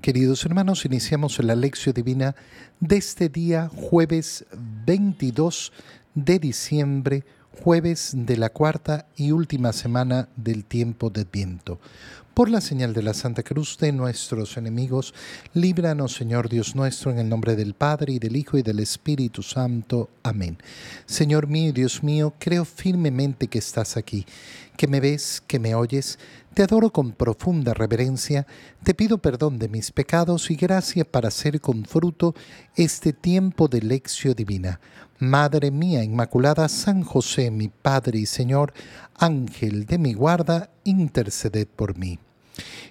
Queridos hermanos, iniciamos la lección divina de este día, jueves 22 de diciembre, jueves de la cuarta y última semana del tiempo de viento. Por la señal de la Santa Cruz de nuestros enemigos, líbranos, Señor Dios nuestro, en el nombre del Padre, y del Hijo, y del Espíritu Santo. Amén. Señor mío y Dios mío, creo firmemente que estás aquí, que me ves, que me oyes. Te adoro con profunda reverencia, te pido perdón de mis pecados y gracia para hacer con fruto este tiempo de lección divina. Madre mía Inmaculada, San José, mi Padre y Señor, Ángel de mi guarda, interceded por mí.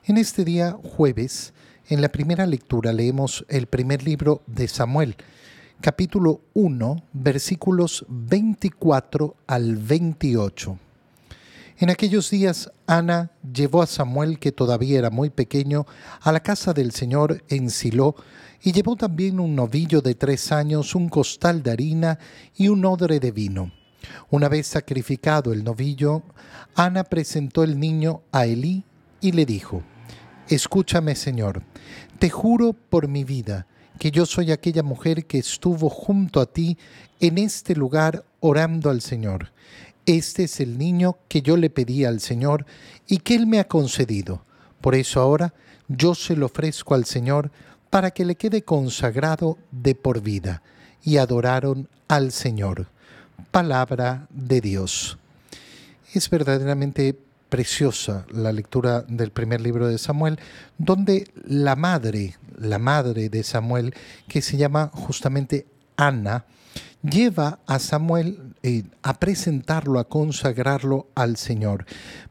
En este día jueves, en la primera lectura leemos el primer libro de Samuel, capítulo 1, versículos 24 al 28. En aquellos días Ana llevó a Samuel, que todavía era muy pequeño, a la casa del Señor en Silo, y llevó también un novillo de tres años, un costal de harina y un odre de vino. Una vez sacrificado el novillo, Ana presentó el niño a Elí y le dijo, Escúchame, Señor, te juro por mi vida que yo soy aquella mujer que estuvo junto a ti en este lugar orando al Señor. Este es el niño que yo le pedí al Señor y que Él me ha concedido. Por eso ahora yo se lo ofrezco al Señor para que le quede consagrado de por vida. Y adoraron al Señor. Palabra de Dios. Es verdaderamente preciosa la lectura del primer libro de Samuel, donde la madre, la madre de Samuel, que se llama justamente Ana, lleva a Samuel eh, a presentarlo, a consagrarlo al Señor.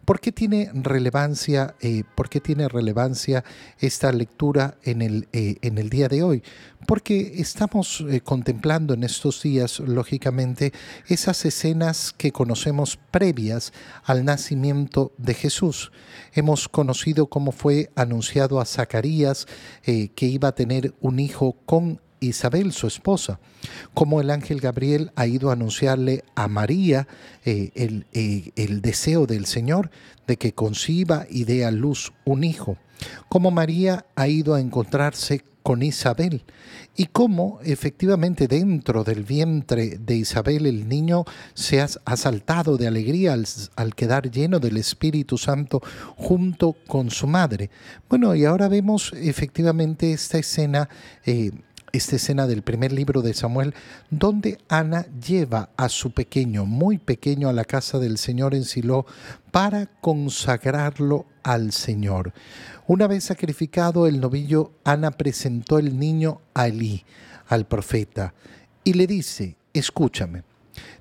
¿Por qué tiene relevancia, eh, ¿por tiene relevancia esta lectura en el, eh, en el día de hoy? Porque estamos contemplando en estos días, lógicamente, esas escenas que conocemos previas al nacimiento de Jesús. Hemos conocido cómo fue anunciado a Zacarías que iba a tener un hijo con Isabel, su esposa, como el ángel Gabriel ha ido a anunciarle a María eh, el, eh, el deseo del Señor de que conciba y dé a luz un hijo, como María ha ido a encontrarse con Isabel y cómo efectivamente dentro del vientre de Isabel el niño se ha, saltado de alegría al, quedar lleno del Espíritu Santo junto con su madre. Bueno, y ahora vemos efectivamente esta escena eh, esta escena del primer libro de Samuel, donde Ana lleva a su pequeño, muy pequeño, a la casa del Señor en Silo para consagrarlo al Señor. Una vez sacrificado el novillo, Ana presentó el niño a Elí, al profeta, y le dice, escúchame,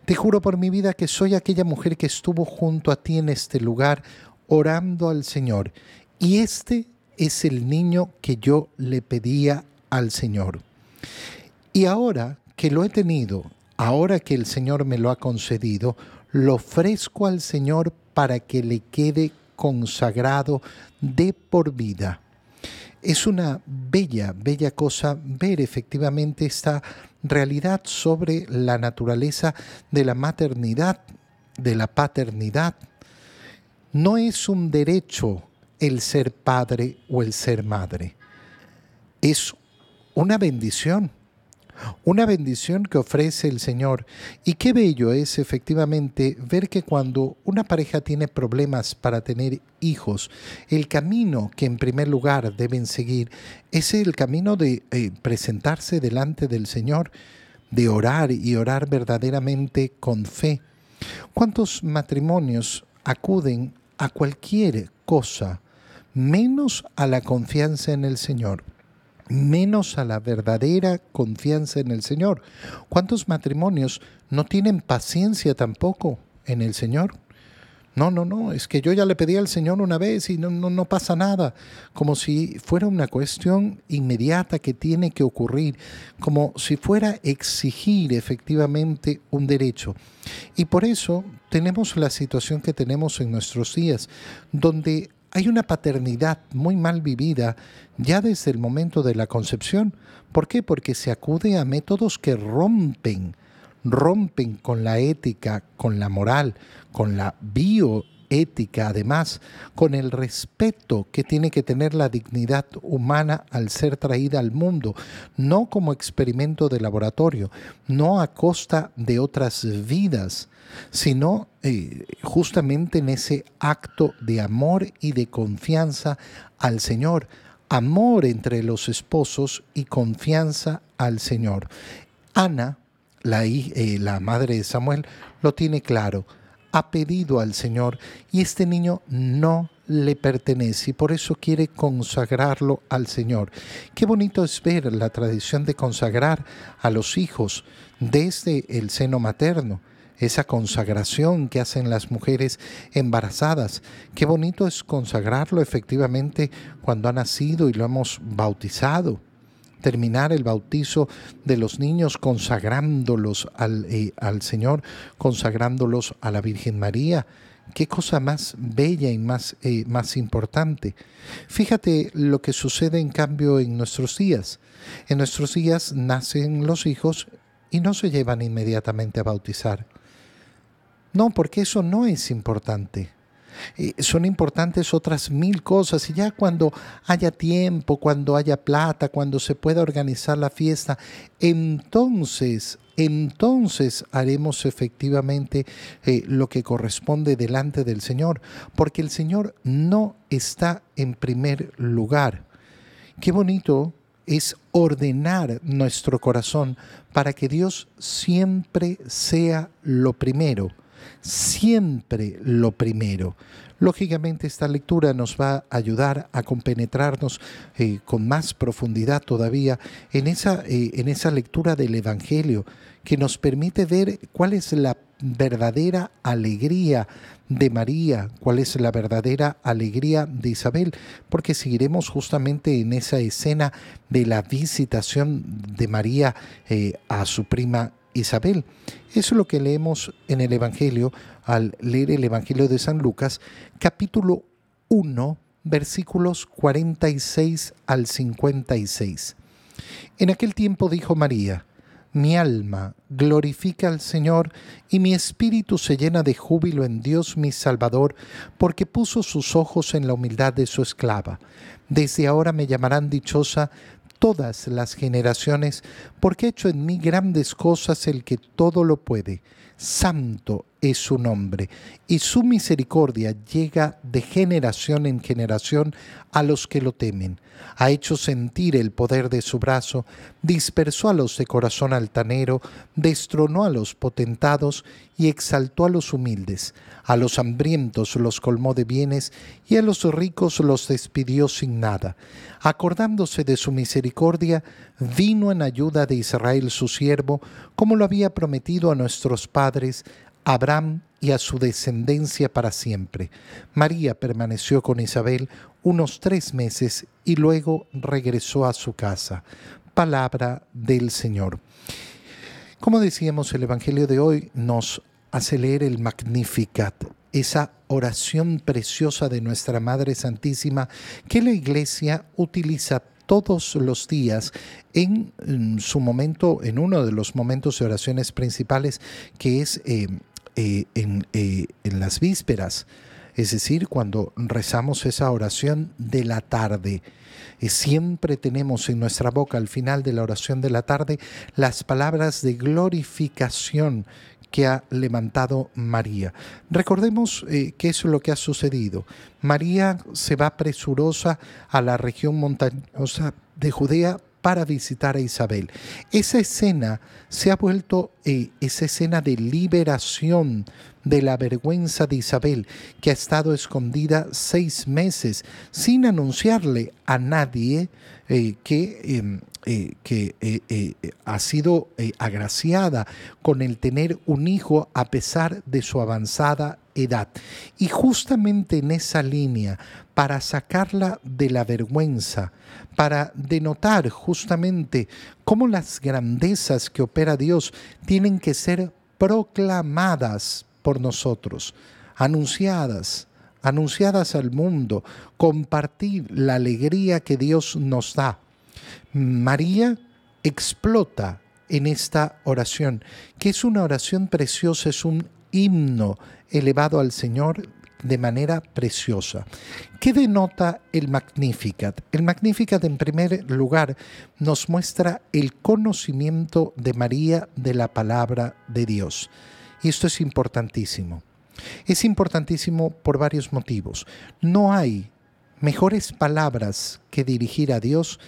te juro por mi vida que soy aquella mujer que estuvo junto a ti en este lugar orando al Señor, y este es el niño que yo le pedía al Señor. Y ahora que lo he tenido, ahora que el Señor me lo ha concedido, lo ofrezco al Señor para que le quede consagrado de por vida. Es una bella, bella cosa ver efectivamente esta realidad sobre la naturaleza de la maternidad, de la paternidad. No es un derecho el ser padre o el ser madre. Es una bendición, una bendición que ofrece el Señor. Y qué bello es efectivamente ver que cuando una pareja tiene problemas para tener hijos, el camino que en primer lugar deben seguir es el camino de eh, presentarse delante del Señor, de orar y orar verdaderamente con fe. ¿Cuántos matrimonios acuden a cualquier cosa menos a la confianza en el Señor? Menos a la verdadera confianza en el Señor. ¿Cuántos matrimonios no tienen paciencia tampoco en el Señor? No, no, no, es que yo ya le pedí al Señor una vez y no, no, no pasa nada, como si fuera una cuestión inmediata que tiene que ocurrir, como si fuera exigir efectivamente un derecho. Y por eso tenemos la situación que tenemos en nuestros días, donde hay una paternidad muy mal vivida ya desde el momento de la concepción. ¿Por qué? Porque se acude a métodos que rompen, rompen con la ética, con la moral, con la bio ética, además, con el respeto que tiene que tener la dignidad humana al ser traída al mundo, no como experimento de laboratorio, no a costa de otras vidas, sino eh, justamente en ese acto de amor y de confianza al Señor, amor entre los esposos y confianza al Señor. Ana, la, eh, la madre de Samuel, lo tiene claro ha pedido al Señor y este niño no le pertenece y por eso quiere consagrarlo al Señor. Qué bonito es ver la tradición de consagrar a los hijos desde el seno materno esa consagración que hacen las mujeres embarazadas. Qué bonito es consagrarlo efectivamente cuando ha nacido y lo hemos bautizado terminar el bautizo de los niños consagrándolos al, eh, al Señor, consagrándolos a la Virgen María. Qué cosa más bella y más, eh, más importante. Fíjate lo que sucede en cambio en nuestros días. En nuestros días nacen los hijos y no se llevan inmediatamente a bautizar. No, porque eso no es importante son importantes otras mil cosas y ya cuando haya tiempo, cuando haya plata, cuando se pueda organizar la fiesta, entonces, entonces haremos efectivamente eh, lo que corresponde delante del Señor, porque el Señor no está en primer lugar. Qué bonito es ordenar nuestro corazón para que Dios siempre sea lo primero siempre lo primero. Lógicamente esta lectura nos va a ayudar a compenetrarnos eh, con más profundidad todavía en esa, eh, en esa lectura del Evangelio que nos permite ver cuál es la verdadera alegría de María, cuál es la verdadera alegría de Isabel, porque seguiremos justamente en esa escena de la visitación de María eh, a su prima Isabel. Eso es lo que leemos en el Evangelio al leer el Evangelio de San Lucas, capítulo 1, versículos 46 al 56. En aquel tiempo dijo María, mi alma glorifica al Señor y mi espíritu se llena de júbilo en Dios mi Salvador, porque puso sus ojos en la humildad de su esclava. Desde ahora me llamarán dichosa todas las generaciones, porque ha hecho en mí grandes cosas el que todo lo puede. Santo es su nombre, y su misericordia llega de generación en generación a los que lo temen. Ha hecho sentir el poder de su brazo, dispersó a los de corazón altanero, destronó a los potentados y exaltó a los humildes. A los hambrientos los colmó de bienes y a los ricos los despidió sin nada. Acordándose de su misericordia, vino en ayuda de Israel su siervo, como lo había prometido a nuestros padres, Abraham y a su descendencia para siempre. María permaneció con Isabel unos tres meses y luego regresó a su casa. Palabra del Señor. Como decíamos, el Evangelio de hoy nos hace leer el Magnificat, esa oración preciosa de nuestra Madre Santísima que la Iglesia utiliza todos los días en, su momento, en uno de los momentos de oraciones principales, que es eh, eh, eh, en, las vísperas, es decir, cuando rezamos esa oración de la tarde. Y siempre tenemos en nuestra boca al final de la oración de la tarde las palabras de glorificación que ha levantado María. Recordemos eh, que eso es lo que ha sucedido. María se va presurosa a la región montañosa de Judea para visitar a Isabel. Esa escena se ha vuelto eh, esa escena de liberación de la vergüenza de Isabel, que ha estado escondida seis meses sin anunciarle a nadie eh, que, em, eh, que ha sido agraciada con el tener un hijo a pesar de su avanzada edad. Y justamente en esa línea, para sacarla de la vergüenza, para denotar justamente cómo las grandezas que opera Dios tienen que ser proclamadas por nosotros, anunciadas, anunciadas al mundo, compartir la alegría que Dios nos da. María explota en esta oración, que es una oración preciosa, es un himno elevado al Señor de manera preciosa. ¿Qué denota el Magnificat? El Magnificat en primer lugar nos muestra el conocimiento de María de la palabra de Dios. Y esto es importantísimo. Es importantísimo por varios motivos. No hay mejores palabras que dirigir a Dios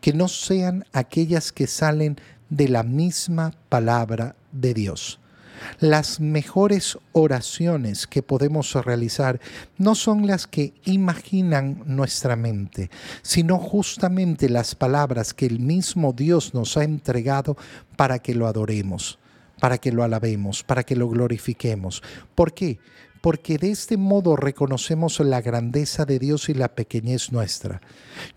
que no sean aquellas que salen de la misma palabra de Dios. Las mejores oraciones que podemos realizar no son las que imaginan nuestra mente, sino justamente las palabras que el mismo Dios nos ha entregado para que lo adoremos, para que lo alabemos, para que lo glorifiquemos. ¿Por qué? Porque de este modo reconocemos la grandeza de Dios y la pequeñez nuestra.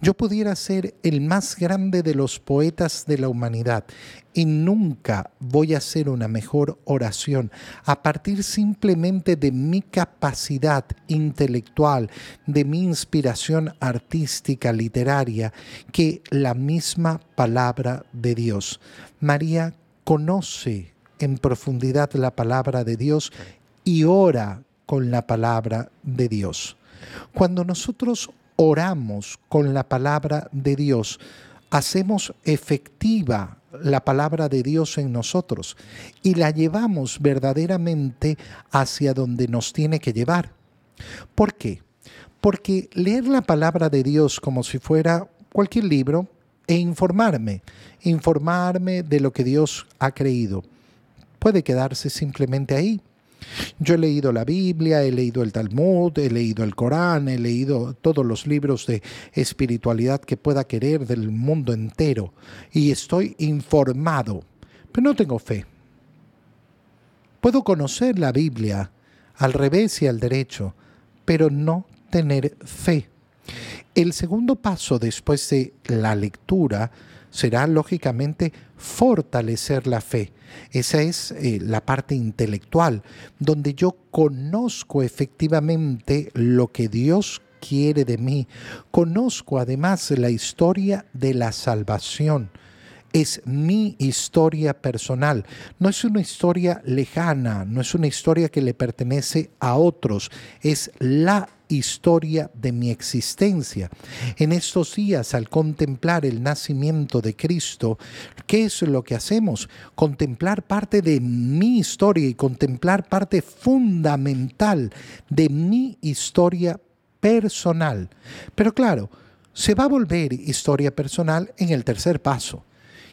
Yo pudiera ser el más grande de los poetas de la humanidad y nunca voy a hacer una mejor oración a partir simplemente de mi capacidad intelectual, de mi inspiración artística, literaria, que la misma palabra de Dios. María conoce en profundidad la palabra de Dios y ora con la palabra de Dios. Cuando nosotros oramos con la palabra de Dios, hacemos efectiva la palabra de Dios en nosotros y la llevamos verdaderamente hacia donde nos tiene que llevar. ¿Por qué? Porque leer la palabra de Dios como si fuera cualquier libro e informarme, informarme de lo que Dios ha creído, puede quedarse simplemente ahí yo he leído la Biblia, he leído el Talmud, he leído el Corán, he leído todos los libros de espiritualidad que pueda querer del mundo entero y estoy informado, pero no tengo fe. Puedo conocer la Biblia al revés y al derecho, pero no tener fe. El segundo paso después de la lectura será lógicamente fortalecer la fe. Esa es eh, la parte intelectual, donde yo conozco efectivamente lo que Dios quiere de mí. Conozco además la historia de la salvación es mi historia personal. No es una historia lejana, no es una historia que le pertenece a otros, es la historia de mi existencia. En estos días, al contemplar el nacimiento de Cristo, ¿qué es lo que hacemos? Contemplar parte de mi historia y contemplar parte fundamental de mi historia personal. Pero claro, se va a volver historia personal en el tercer paso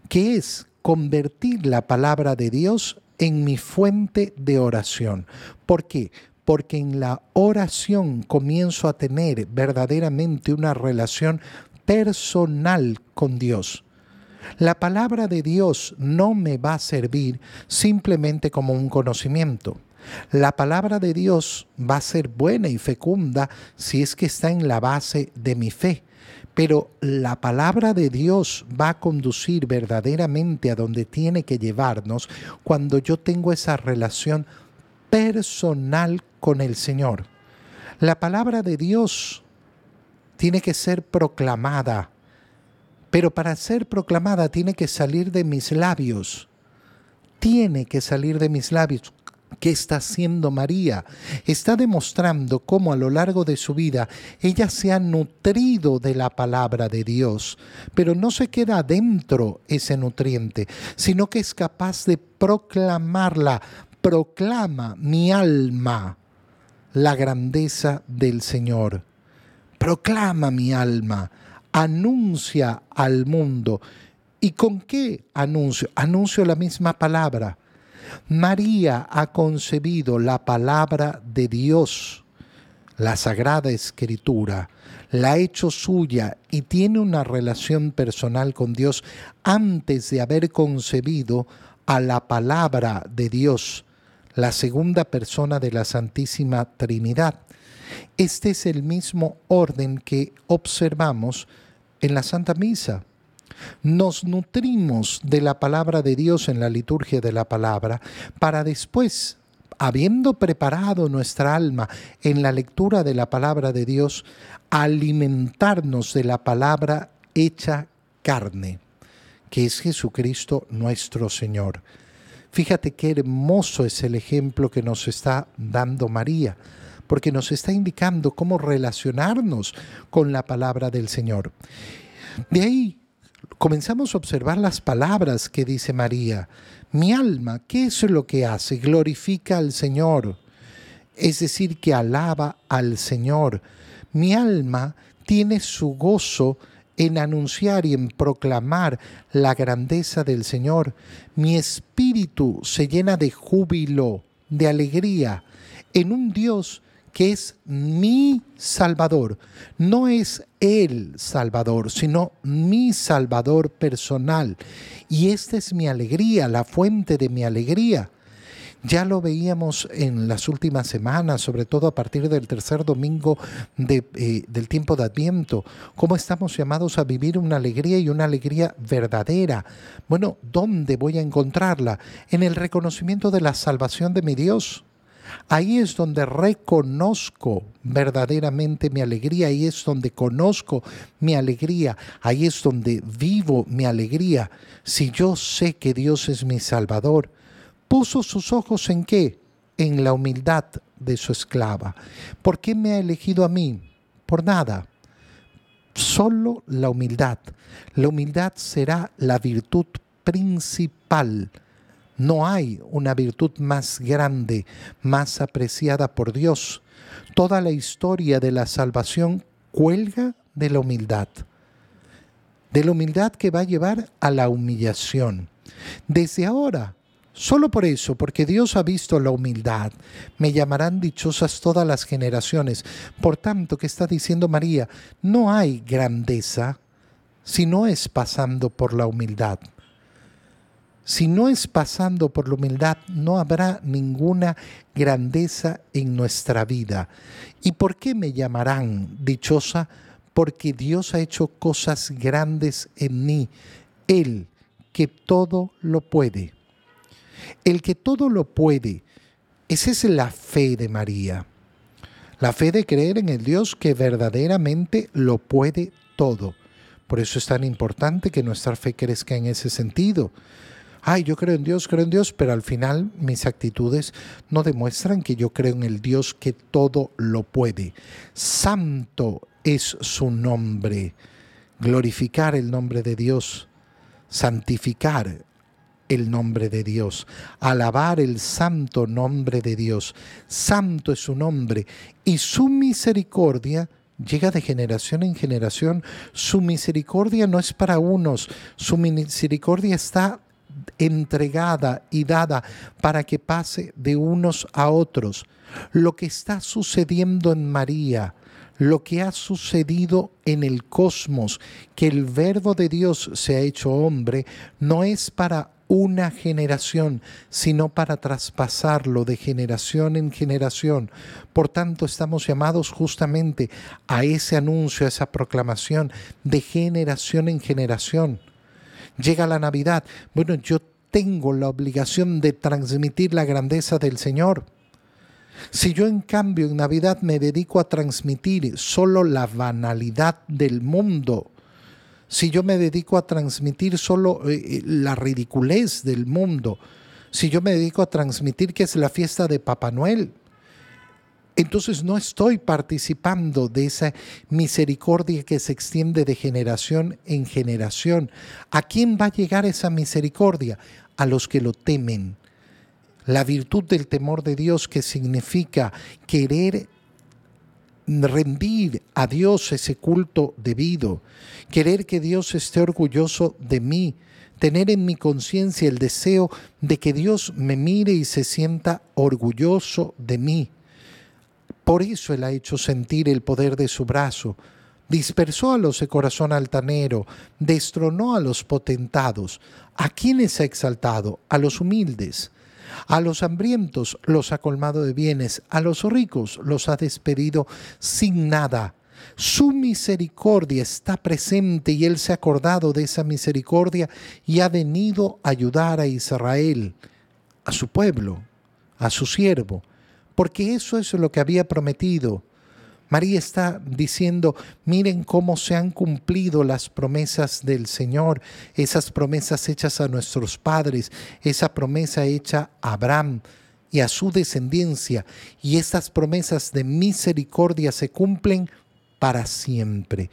que es convertir la palabra de Dios en mi fuente de oración. ¿Por qué? Porque en la oración comienzo a tener verdaderamente una relación personal con Dios. La palabra de Dios no me va a servir simplemente como un conocimiento. La palabra de Dios va a ser buena y fecunda si es que está en la base de mi fe. Pero la palabra de Dios va a conducir verdaderamente a donde tiene que llevarnos cuando yo tengo esa relación personal con el Señor. La palabra de Dios tiene que ser proclamada, pero para ser proclamada tiene que salir de mis labios. Tiene que salir de mis labios. ¿Qué está haciendo María? Está demostrando cómo a lo largo de su vida ella se ha nutrido de la palabra de Dios, pero no se queda dentro ese nutriente, sino que es capaz de proclamarla. Proclama mi alma la grandeza del Señor. Proclama mi alma, anuncia al mundo. ¿Y con qué anuncio? Anuncio la misma palabra María ha concebido la palabra de Dios, la Sagrada Escritura, la ha hecho suya y tiene una relación personal con Dios antes de haber concebido a la palabra de Dios, la segunda persona de la Santísima Trinidad. Este es el mismo orden que observamos en la Santa Misa nos nutrimos de la palabra de Dios en la liturgia de la palabra para después, habiendo preparado nuestra alma en la lectura de la palabra de Dios, alimentarnos de la palabra hecha carne, que es Jesucristo nuestro Señor. Fíjate qué hermoso es el ejemplo que nos está dando María. porque nos está indicando cómo relacionarnos con la palabra del Señor. De ahí comenzamos a observar las palabras que dice María. Mi alma, ¿qué es lo que hace? Glorifica al Señor, es decir, que alaba al Señor. Mi alma tiene su gozo en anunciar y en proclamar la grandeza del Señor. Mi espíritu se llena de júbilo, de alegría, en un Dios que es mi Salvador. No es el Salvador, sino mi Salvador personal. Y esta es mi alegría, la fuente de mi alegría. Ya lo veíamos en las últimas semanas, sobre todo a partir del tercer domingo eh, del tiempo de Adviento, cómo estamos llamados a vivir una alegría y una alegría verdadera. Bueno, ¿dónde voy a encontrarla? En el reconocimiento de la salvación de mi Dios. Ahí es donde reconozco verdaderamente mi alegría, ahí es donde conozco mi alegría, ahí es donde vivo mi alegría. Si yo sé que Dios es mi Salvador, puso sus ojos en qué? En la humildad de su esclava. ¿Por qué me ha elegido a mí? Por nada. Solo la humildad. La humildad será la virtud principal. No hay una virtud más grande, más apreciada por Dios. Toda la historia de la salvación cuelga de la humildad. De la humildad que va a llevar a la humillación. Desde ahora Solo por eso, porque Dios ha visto la humildad, me llamarán dichosas todas las generaciones. Por tanto, ¿qué está diciendo María? No hay grandeza si no es pasando por la humildad. Si no es pasando por la humildad, no habrá ninguna grandeza en nuestra vida. ¿Y por qué me llamarán dichosa? Porque Dios ha hecho cosas grandes en mí. Él, que todo lo puede. El que todo lo puede, esa es la fe de María. La fe de creer en el Dios que verdaderamente lo puede todo. Por eso es tan importante que nuestra fe crezca en ese sentido. Ay, yo creo en Dios, creo en Dios, pero al final mis actitudes no demuestran que yo creo en el Dios que todo lo puede. Santo es su nombre. Glorificar el nombre de Dios, santificar el nombre de Dios, alabar el santo nombre de Dios. Santo es su nombre y su misericordia llega de generación en generación. Su misericordia no es para unos, su misericordia está entregada y dada para que pase de unos a otros. Lo que está sucediendo en María, lo que ha sucedido en el cosmos, que el verbo de Dios se ha hecho hombre, no es para una generación, sino para traspasarlo de generación en generación. Por tanto, estamos llamados justamente a ese anuncio, a esa proclamación de generación en generación. Llega la Navidad. Bueno, yo tengo la obligación de transmitir la grandeza del Señor. Si yo en cambio en Navidad me dedico a transmitir solo la banalidad del mundo, si yo me dedico a transmitir solo eh, eh, la ridiculez del mundo, si yo me dedico a transmitir que es la fiesta de Papá Noel, entonces no estoy participando de esa misericordia que se extiende de generación en generación. ¿A quién va a llegar esa misericordia? A los que lo temen. La virtud del temor de Dios que significa querer rendir a Dios ese culto debido, querer que Dios esté orgulloso de mí, tener en mi conciencia el deseo de que Dios me mire y se sienta orgulloso de mí. Por eso Él ha hecho sentir el poder de su brazo, dispersó a los de corazón altanero, destronó a los potentados. ¿A quiénes ha exaltado? A los humildes. A los hambrientos los ha colmado de bienes, a los ricos los ha despedido sin nada. Su misericordia está presente y Él se ha acordado de esa misericordia y ha venido a ayudar a Israel, a su pueblo, a su siervo, porque eso es lo que había prometido. María está diciendo, miren cómo se han cumplido las promesas del Señor, esas promesas hechas a nuestros padres, esa promesa hecha a Abraham y a su descendencia, y estas promesas de misericordia se cumplen para siempre.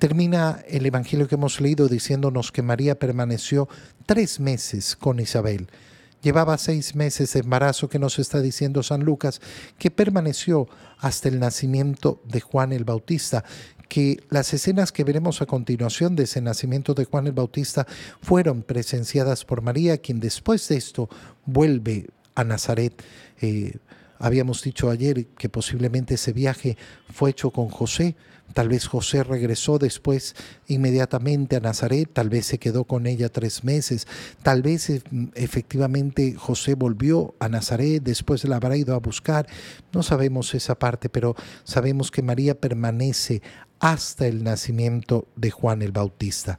Termina el Evangelio que hemos leído diciéndonos que María permaneció tres meses con Isabel. Llevaba seis meses de embarazo que nos está diciendo San Lucas, que permaneció hasta el nacimiento de Juan el Bautista, que las escenas que veremos a continuación de ese nacimiento de Juan el Bautista fueron presenciadas por María, quien después de esto vuelve a Nazaret. Eh, habíamos dicho ayer que posiblemente ese viaje fue hecho con José. Tal vez José regresó después inmediatamente a Nazaret, tal vez se quedó con ella tres meses, tal vez eh, efectivamente José volvió a Nazaret, después la habrá ido a buscar. No sabemos esa parte, pero sabemos que María permanece hasta el nacimiento de Juan el Bautista.